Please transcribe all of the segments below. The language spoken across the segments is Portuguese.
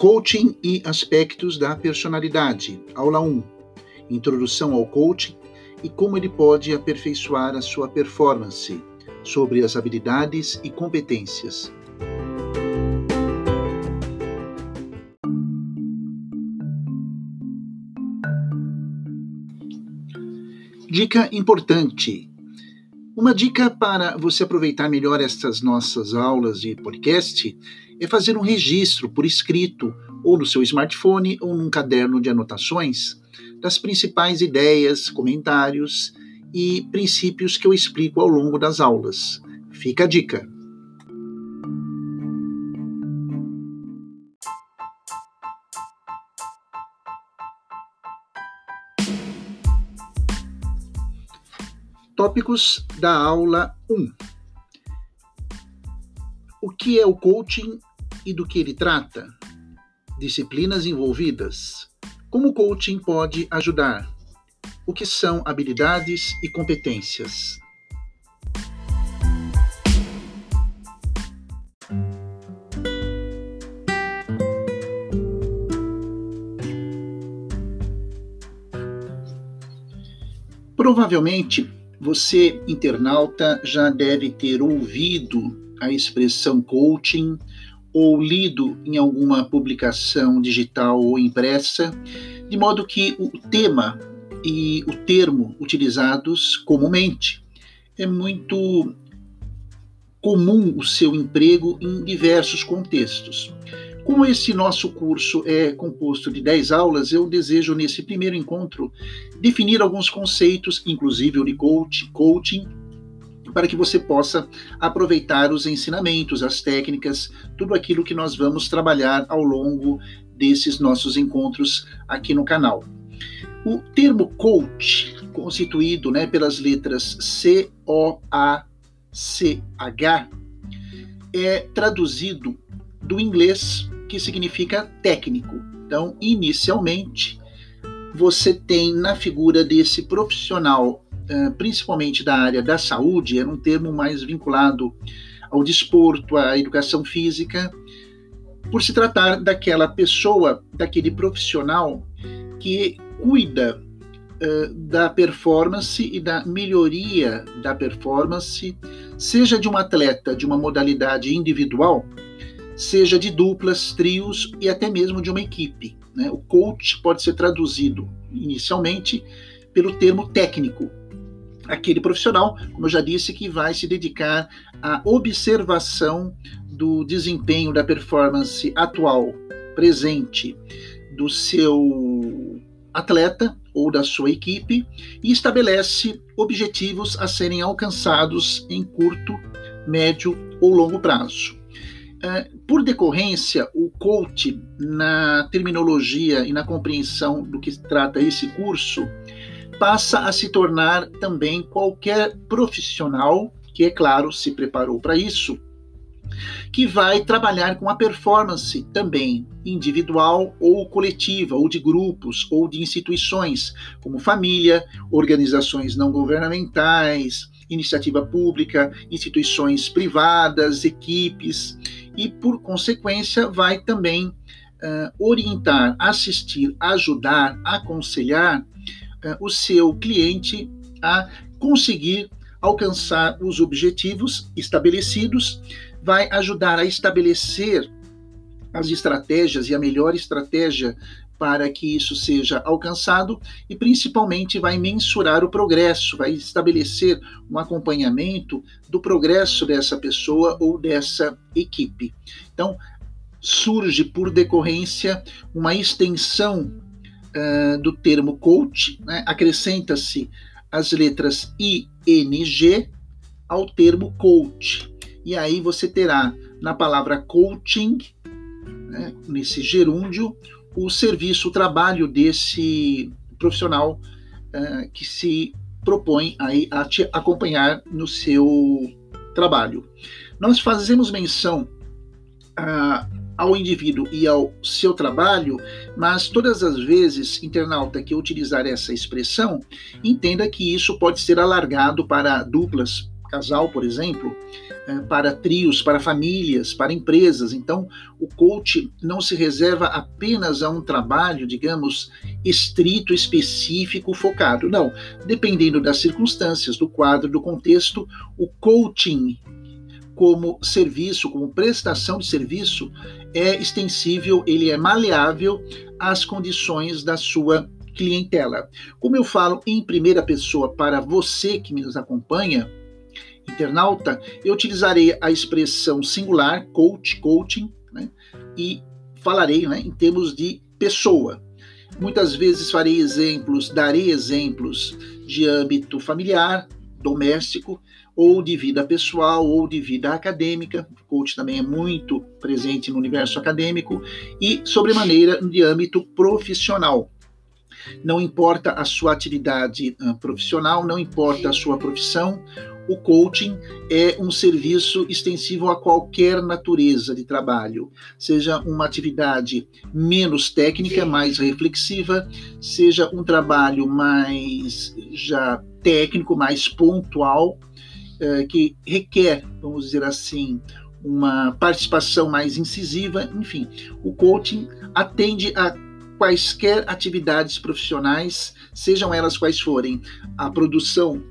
Coaching e aspectos da personalidade. Aula 1. Introdução ao coaching e como ele pode aperfeiçoar a sua performance, sobre as habilidades e competências. Dica importante: uma dica para você aproveitar melhor estas nossas aulas de podcast é fazer um registro por escrito, ou no seu smartphone ou num caderno de anotações, das principais ideias, comentários e princípios que eu explico ao longo das aulas. Fica a dica! Tópicos da aula 1. O que é o coaching e do que ele trata? Disciplinas envolvidas. Como o coaching pode ajudar? O que são habilidades e competências? Provavelmente você, internauta, já deve ter ouvido a expressão coaching ou lido em alguma publicação digital ou impressa, de modo que o tema e o termo utilizados comumente é muito comum o seu emprego em diversos contextos. Como esse nosso curso é composto de 10 aulas, eu desejo, nesse primeiro encontro, definir alguns conceitos, inclusive o de coaching, para que você possa aproveitar os ensinamentos, as técnicas, tudo aquilo que nós vamos trabalhar ao longo desses nossos encontros aqui no canal. O termo coach, constituído né, pelas letras C, O, A, C, H, é traduzido do inglês, que significa técnico. Então, inicialmente, você tem na figura desse profissional, eh, principalmente da área da saúde, era um termo mais vinculado ao desporto, à educação física, por se tratar daquela pessoa, daquele profissional que cuida uh, da performance e da melhoria da performance, seja de um atleta de uma modalidade individual, seja de duplas, trios e até mesmo de uma equipe. Né? O coach pode ser traduzido inicialmente pelo termo técnico, aquele profissional, como eu já disse, que vai se dedicar à observação do desempenho da performance atual, presente, do seu atleta ou da sua equipe e estabelece objetivos a serem alcançados em curto, médio ou longo prazo. É, por decorrência, o coach, na terminologia e na compreensão do que trata esse curso, passa a se tornar também qualquer profissional que, é claro, se preparou para isso, que vai trabalhar com a performance também individual ou coletiva, ou de grupos, ou de instituições, como família, organizações não governamentais, iniciativa pública, instituições privadas, equipes e, por consequência, vai também uh, orientar, assistir, ajudar, aconselhar uh, o seu cliente a conseguir alcançar os objetivos estabelecidos, vai ajudar a estabelecer as estratégias e a melhor estratégia para que isso seja alcançado e principalmente vai mensurar o progresso, vai estabelecer um acompanhamento do progresso dessa pessoa ou dessa equipe. Então, surge por decorrência uma extensão uh, do termo coach, né? acrescenta-se as letras ING ao termo coach. E aí você terá na palavra coaching, né, nesse gerúndio, o serviço, o trabalho desse profissional uh, que se propõe aí a te acompanhar no seu trabalho. Nós fazemos menção uh, ao indivíduo e ao seu trabalho, mas todas as vezes, internauta que utilizar essa expressão, entenda que isso pode ser alargado para duplas, casal, por exemplo, é, para trios, para famílias, para empresas. Então, o coach não se reserva apenas a um trabalho, digamos, estrito, específico, focado. Não. Dependendo das circunstâncias, do quadro, do contexto, o coaching como serviço, como prestação de serviço, é extensível, ele é maleável às condições da sua clientela. Como eu falo em primeira pessoa para você que nos acompanha, internauta, eu utilizarei a expressão singular, coach, coaching, né, e falarei né, em termos de pessoa. Muitas vezes farei exemplos, darei exemplos de âmbito familiar, doméstico, ou de vida pessoal, ou de vida acadêmica. O coach também é muito presente no universo acadêmico, e, sobremaneira, de âmbito profissional. Não importa a sua atividade uh, profissional, não importa a sua profissão, o coaching é um serviço extensivo a qualquer natureza de trabalho, seja uma atividade menos técnica, mais reflexiva, seja um trabalho mais já técnico, mais pontual, eh, que requer, vamos dizer assim, uma participação mais incisiva, enfim, o coaching atende a quaisquer atividades profissionais, sejam elas quais forem, a produção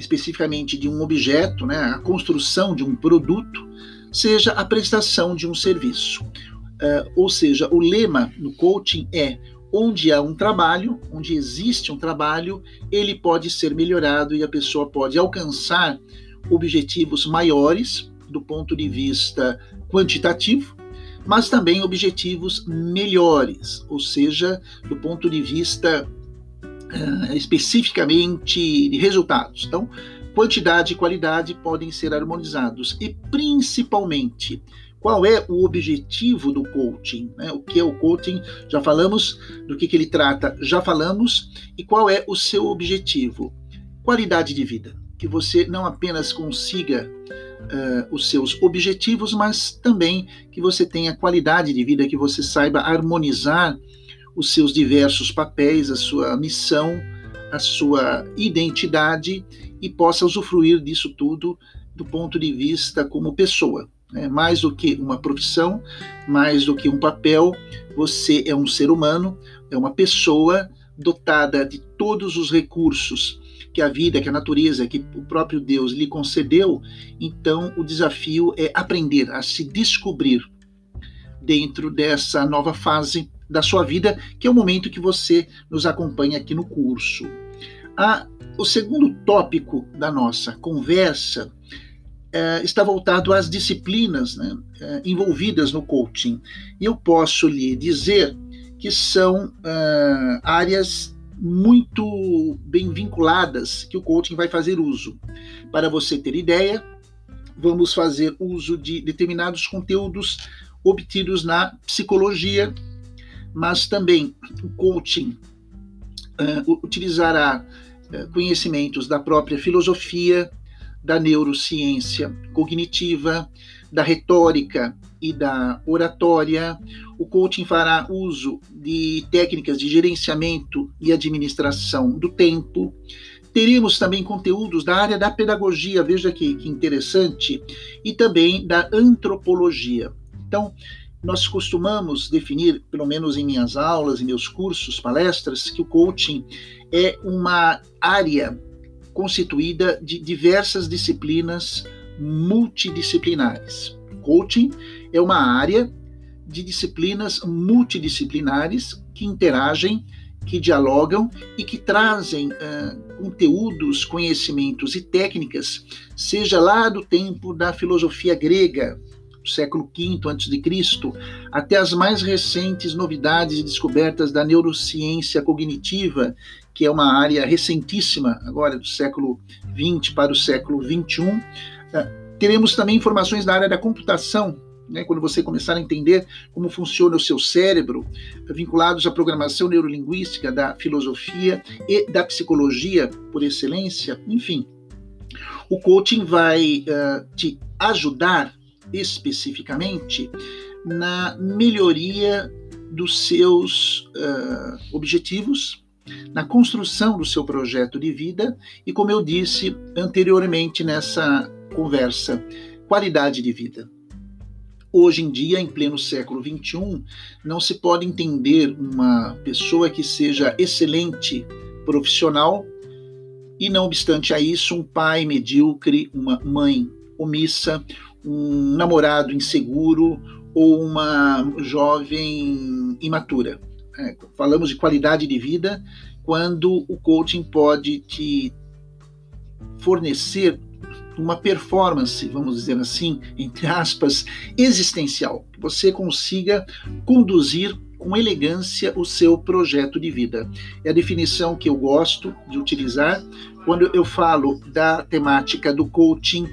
especificamente de um objeto, né, a construção de um produto, seja a prestação de um serviço. Uh, ou seja, o lema no coaching é onde há um trabalho, onde existe um trabalho, ele pode ser melhorado e a pessoa pode alcançar objetivos maiores do ponto de vista quantitativo, mas também objetivos melhores, ou seja, do ponto de vista uh, especificamente de resultados. Então, quantidade e qualidade podem ser harmonizados e principalmente qual é o objetivo do coaching? Né? O que é o coaching? Já falamos do que, que ele trata, já falamos, e qual é o seu objetivo? Qualidade de vida. Que você não apenas consiga uh, os seus objetivos, mas também que você tenha qualidade de vida, que você saiba harmonizar os seus diversos papéis, a sua missão, a sua identidade e possa usufruir disso tudo do ponto de vista como pessoa. Né? Mais do que uma profissão, mais do que um papel, você é um ser humano, é uma pessoa dotada de todos os recursos que a vida, que a natureza, que o próprio Deus lhe concedeu, então o desafio é aprender a se descobrir dentro dessa nova fase da sua vida, que é o momento que você nos acompanha aqui no curso. O segundo tópico da nossa conversa é, está voltado às disciplinas né, é, envolvidas no coaching. E eu posso lhe dizer que são é, áreas muito bem vinculadas que o coaching vai fazer uso. Para você ter ideia, vamos fazer uso de determinados conteúdos obtidos na psicologia, mas também o coaching uh, utilizará uh, conhecimentos da própria filosofia, da neurociência cognitiva, da retórica e da oratória. O coaching fará uso de técnicas de gerenciamento e administração do tempo. Teremos também conteúdos da área da pedagogia, veja que, que interessante, e também da antropologia. Então, nós costumamos definir, pelo menos em minhas aulas, em meus cursos, palestras, que o coaching é uma área constituída de diversas disciplinas multidisciplinares. Coaching é uma área de disciplinas multidisciplinares que interagem, que dialogam e que trazem uh, conteúdos, conhecimentos e técnicas, seja lá do tempo da filosofia grega, século V a.C., até as mais recentes novidades e descobertas da neurociência cognitiva, que é uma área recentíssima, agora do século XX para o século XXI. Ah, teremos também informações da área da computação, né, quando você começar a entender como funciona o seu cérebro, vinculados à programação neurolinguística, da filosofia e da psicologia por excelência, enfim. O coaching vai uh, te ajudar especificamente na melhoria dos seus uh, objetivos, na construção do seu projeto de vida e, como eu disse anteriormente nessa conversa, qualidade de vida. Hoje em dia, em pleno século XXI, não se pode entender uma pessoa que seja excelente profissional e, não obstante a isso, um pai medíocre, uma mãe omissa, um namorado inseguro ou uma jovem imatura. É, falamos de qualidade de vida quando o coaching pode te fornecer uma performance, vamos dizer assim, entre aspas, existencial, que você consiga conduzir com elegância o seu projeto de vida. É a definição que eu gosto de utilizar quando eu falo da temática do coaching.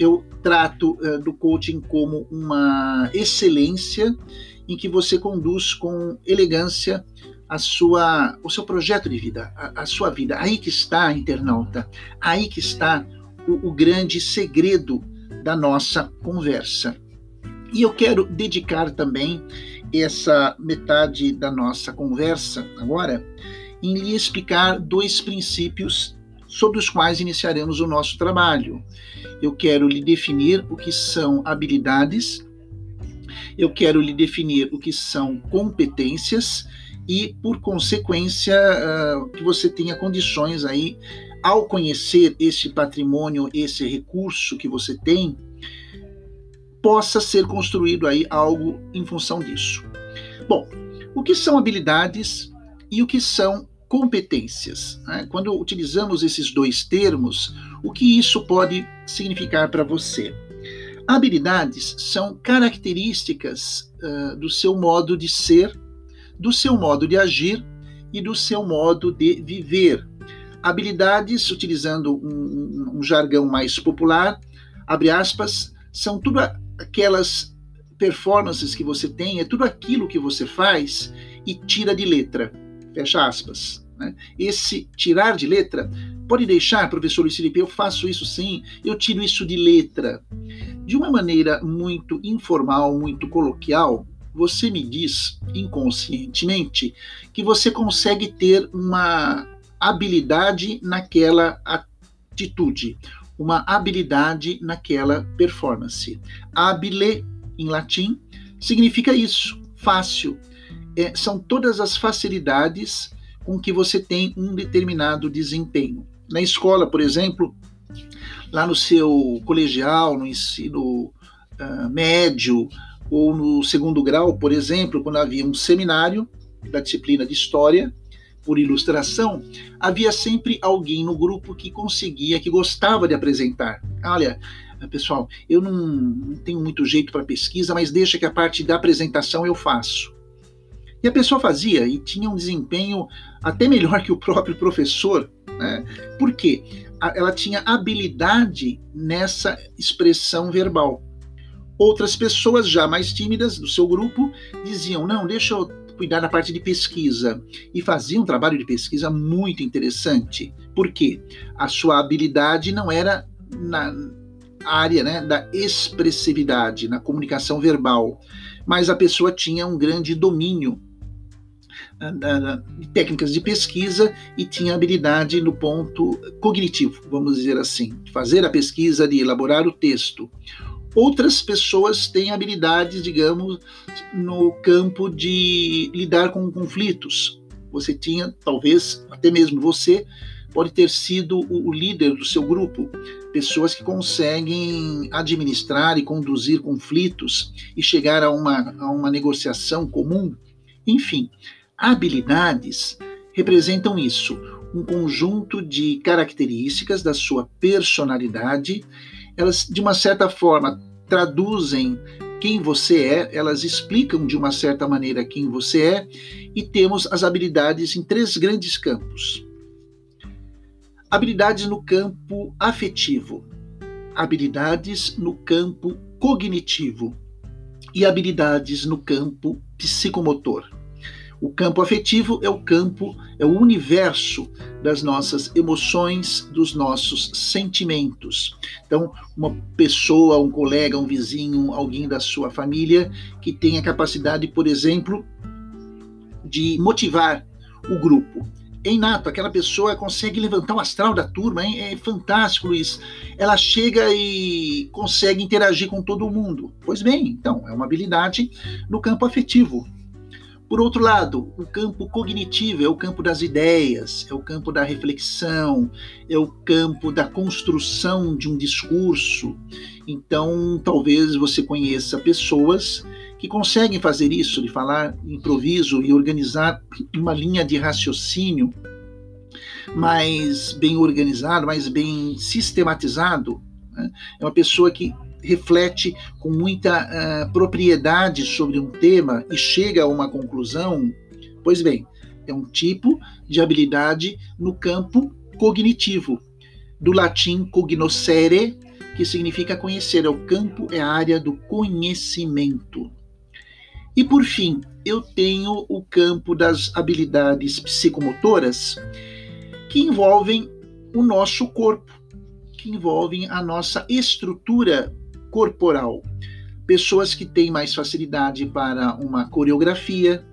Eu trato uh, do coaching como uma excelência em que você conduz com elegância a sua, o seu projeto de vida, a, a sua vida. Aí que está, internauta, aí que está o, o grande segredo da nossa conversa. E eu quero dedicar também essa metade da nossa conversa agora em lhe explicar dois princípios sobre os quais iniciaremos o nosso trabalho. Eu quero lhe definir o que são habilidades, eu quero lhe definir o que são competências e, por consequência, uh, que você tenha condições aí ao conhecer esse patrimônio, esse recurso que você tem, possa ser construído aí algo em função disso. Bom, o que são habilidades e o que são competências? Né? Quando utilizamos esses dois termos, o que isso pode significar para você? Habilidades são características uh, do seu modo de ser, do seu modo de agir e do seu modo de viver, Habilidades, utilizando um, um jargão mais popular, abre aspas, são tudo aquelas performances que você tem, é tudo aquilo que você faz e tira de letra. Fecha aspas. Né? Esse tirar de letra pode deixar, professor Luiz Felipe, eu faço isso sim, eu tiro isso de letra. De uma maneira muito informal, muito coloquial, você me diz inconscientemente que você consegue ter uma habilidade naquela atitude, uma habilidade naquela performance. Habile, em latim, significa isso, fácil. É, são todas as facilidades com que você tem um determinado desempenho. Na escola, por exemplo, lá no seu colegial, no ensino uh, médio ou no segundo grau, por exemplo, quando havia um seminário da disciplina de história, por ilustração, havia sempre alguém no grupo que conseguia, que gostava de apresentar. Olha, pessoal, eu não, não tenho muito jeito para pesquisa, mas deixa que a parte da apresentação eu faço. E a pessoa fazia e tinha um desempenho até melhor que o próprio professor. Né? Por quê? Ela tinha habilidade nessa expressão verbal. Outras pessoas já mais tímidas do seu grupo diziam: Não, deixa eu cuidar da parte de pesquisa e fazia um trabalho de pesquisa muito interessante. Por quê? A sua habilidade não era na área né, da expressividade, na comunicação verbal, mas a pessoa tinha um grande domínio técnicas de pesquisa e tinha habilidade no ponto cognitivo, vamos dizer assim, de fazer a pesquisa, de elaborar o texto. Outras pessoas têm habilidades, digamos, no campo de lidar com conflitos. Você tinha, talvez, até mesmo você, pode ter sido o líder do seu grupo, pessoas que conseguem administrar e conduzir conflitos e chegar a uma, a uma negociação comum. Enfim, habilidades representam isso, um conjunto de características da sua personalidade elas de uma certa forma traduzem quem você é, elas explicam de uma certa maneira quem você é, e temos as habilidades em três grandes campos. Habilidades no campo afetivo, habilidades no campo cognitivo e habilidades no campo psicomotor. O campo afetivo é o campo, é o universo das nossas emoções, dos nossos sentimentos. Então, uma pessoa, um colega, um vizinho, alguém da sua família que tem a capacidade, por exemplo, de motivar o grupo. é inato, aquela pessoa consegue levantar o astral da turma, hein? é fantástico, Luiz. Ela chega e consegue interagir com todo mundo. Pois bem, então, é uma habilidade no campo afetivo. Por outro lado, o campo cognitivo é o campo das ideias, é o campo da reflexão, é o campo da construção de um discurso. Então, talvez você conheça pessoas que conseguem fazer isso, de falar improviso e organizar uma linha de raciocínio mais bem organizado, mais bem sistematizado. Né? É uma pessoa que reflete com muita uh, propriedade sobre um tema e chega a uma conclusão. Pois bem, é um tipo de habilidade no campo cognitivo, do latim cognoscere, que significa conhecer. É o campo, é a área do conhecimento. E por fim, eu tenho o campo das habilidades psicomotoras que envolvem o nosso corpo, que envolvem a nossa estrutura corporal. Pessoas que têm mais facilidade para uma coreografia,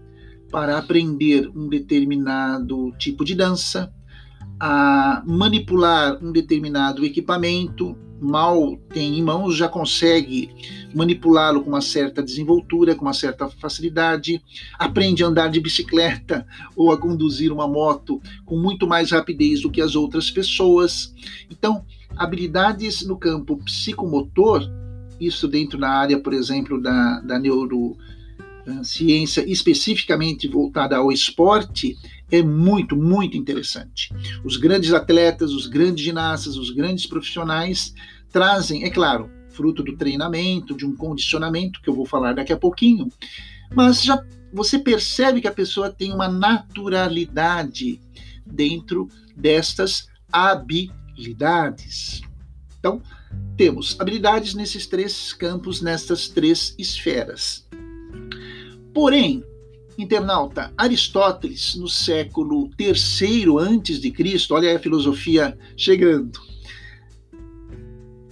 para aprender um determinado tipo de dança, a manipular um determinado equipamento, mal tem em mãos, já consegue manipulá-lo com uma certa desenvoltura, com uma certa facilidade, aprende a andar de bicicleta ou a conduzir uma moto com muito mais rapidez do que as outras pessoas. Então, habilidades no campo psicomotor, isso dentro da área, por exemplo, da, da neurociência especificamente voltada ao esporte, é muito, muito interessante. Os grandes atletas, os grandes ginastas, os grandes profissionais trazem, é claro, fruto do treinamento, de um condicionamento que eu vou falar daqui a pouquinho, mas já você percebe que a pessoa tem uma naturalidade dentro destas habilidades. Então, temos habilidades nesses três campos, nestas três esferas. Porém, internauta, Aristóteles, no século III antes de Cristo, olha a filosofia chegando,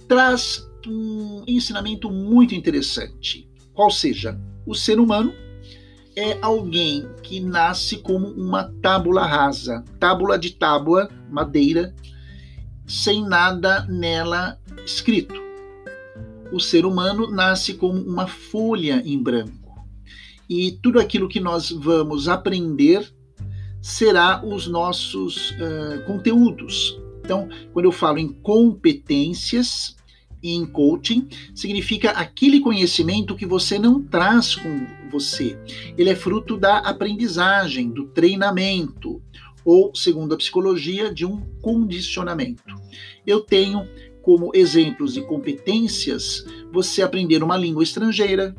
traz um ensinamento muito interessante. Qual seja, o ser humano é alguém que nasce como uma tábula rasa, tábula de tábua, madeira, sem nada nela escrito. O ser humano nasce como uma folha em branco. E tudo aquilo que nós vamos aprender será os nossos uh, conteúdos. Então, quando eu falo em competências, em coaching significa aquele conhecimento que você não traz com você. Ele é fruto da aprendizagem, do treinamento, ou, segundo a psicologia, de um condicionamento. Eu tenho como exemplos de competências você aprender uma língua estrangeira,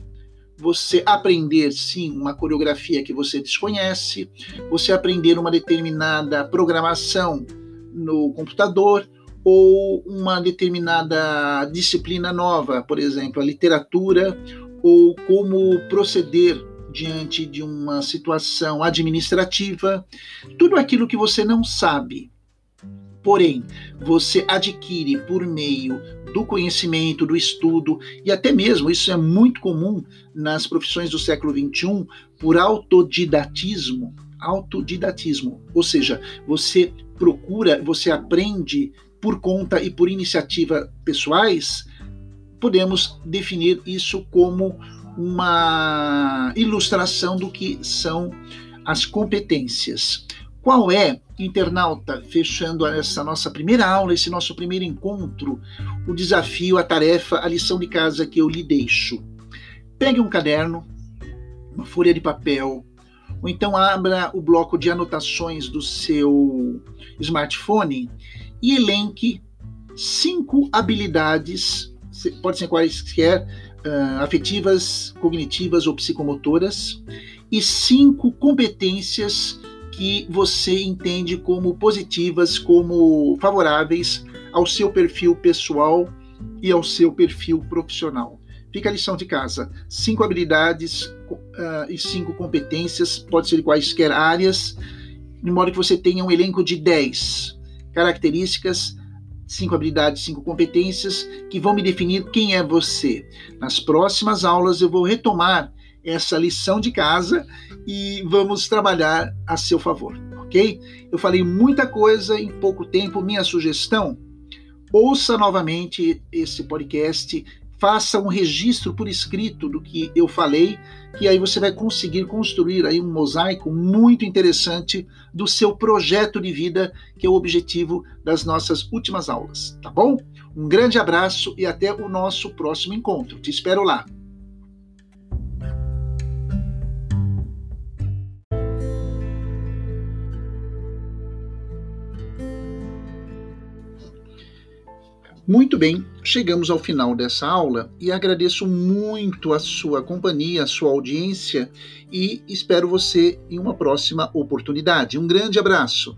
você aprender sim uma coreografia que você desconhece, você aprender uma determinada programação no computador, ou uma determinada disciplina nova, por exemplo, a literatura, ou como proceder diante de uma situação administrativa, tudo aquilo que você não sabe. Porém, você adquire por meio do conhecimento, do estudo, e até mesmo isso é muito comum nas profissões do século XXI, por autodidatismo. Autodidatismo, ou seja, você procura, você aprende por conta e por iniciativa pessoais, podemos definir isso como uma ilustração do que são as competências. Qual é, internauta, fechando essa nossa primeira aula, esse nosso primeiro encontro, o desafio, a tarefa, a lição de casa que eu lhe deixo? Pegue um caderno, uma folha de papel, ou então abra o bloco de anotações do seu smartphone e elenque cinco habilidades, pode ser quaisquer, uh, afetivas, cognitivas ou psicomotoras, e cinco competências que você entende como positivas, como favoráveis ao seu perfil pessoal e ao seu perfil profissional. Fica a lição de casa: cinco habilidades uh, e cinco competências, pode ser quaisquer áreas, de modo que você tenha um elenco de 10 características, cinco habilidades, cinco competências que vão me definir quem é você. Nas próximas aulas eu vou retomar essa lição de casa e vamos trabalhar a seu favor, ok? Eu falei muita coisa em pouco tempo. Minha sugestão: ouça novamente esse podcast, faça um registro por escrito do que eu falei, que aí você vai conseguir construir aí um mosaico muito interessante do seu projeto de vida, que é o objetivo das nossas últimas aulas, tá bom? Um grande abraço e até o nosso próximo encontro. Te espero lá. Muito bem, chegamos ao final dessa aula e agradeço muito a sua companhia, a sua audiência e espero você em uma próxima oportunidade. Um grande abraço.